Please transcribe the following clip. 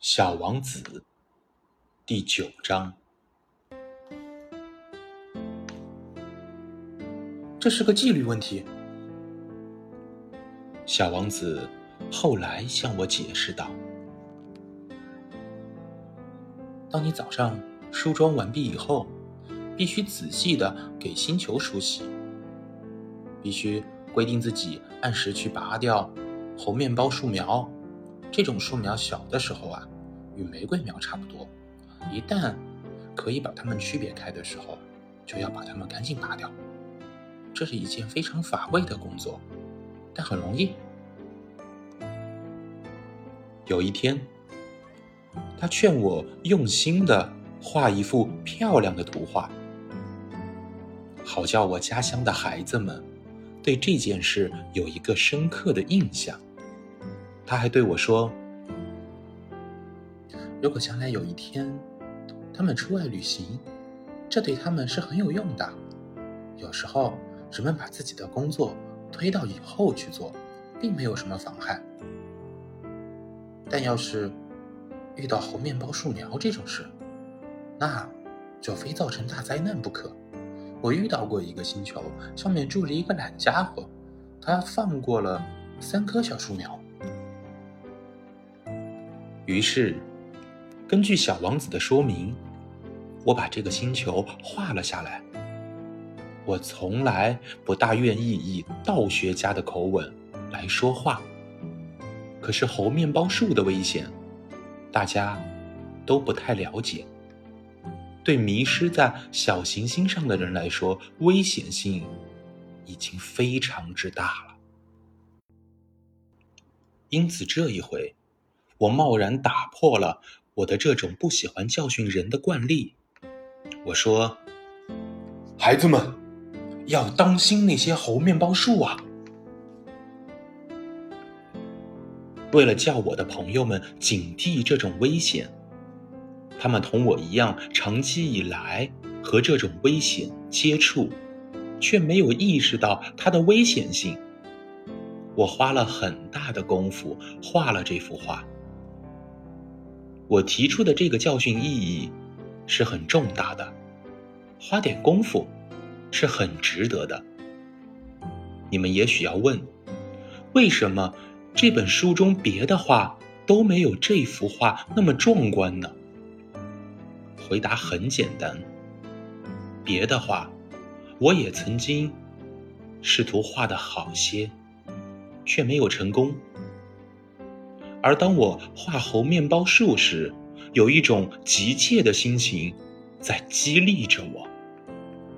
小王子第九章。这是个纪律问题。小王子后来向我解释道：“当你早上梳妆完毕以后，必须仔细的给星球梳洗，必须规定自己按时去拔掉猴面包树苗。”这种树苗小的时候啊，与玫瑰苗差不多。一旦可以把它们区别开的时候，就要把它们赶紧拔掉。这是一件非常乏味的工作，但很容易。有一天，他劝我用心的画一幅漂亮的图画，好叫我家乡的孩子们对这件事有一个深刻的印象。他还对我说：“如果将来有一天，他们出外旅行，这对他们是很有用的。有时候，人们把自己的工作推到以后去做，并没有什么妨害。但要是遇到猴面包树苗这种事，那就非造成大灾难不可。我遇到过一个星球，上面住着一个懒家伙，他放过了三棵小树苗。”于是，根据小王子的说明，我把这个星球画了下来。我从来不大愿意以道学家的口吻来说话，可是猴面包树的危险，大家都不太了解。对迷失在小行星上的人来说，危险性已经非常之大了。因此，这一回。我贸然打破了我的这种不喜欢教训人的惯例。我说：“孩子们，要当心那些猴面包树啊！”为了叫我的朋友们警惕这种危险，他们同我一样长期以来和这种危险接触，却没有意识到它的危险性。我花了很大的功夫画了这幅画。我提出的这个教训意义是很重大的，花点功夫是很值得的。你们也许要问，为什么这本书中别的画都没有这幅画那么壮观呢？回答很简单，别的画我也曾经试图画的好些，却没有成功。而当我画猴面包树时，有一种急切的心情在激励着我。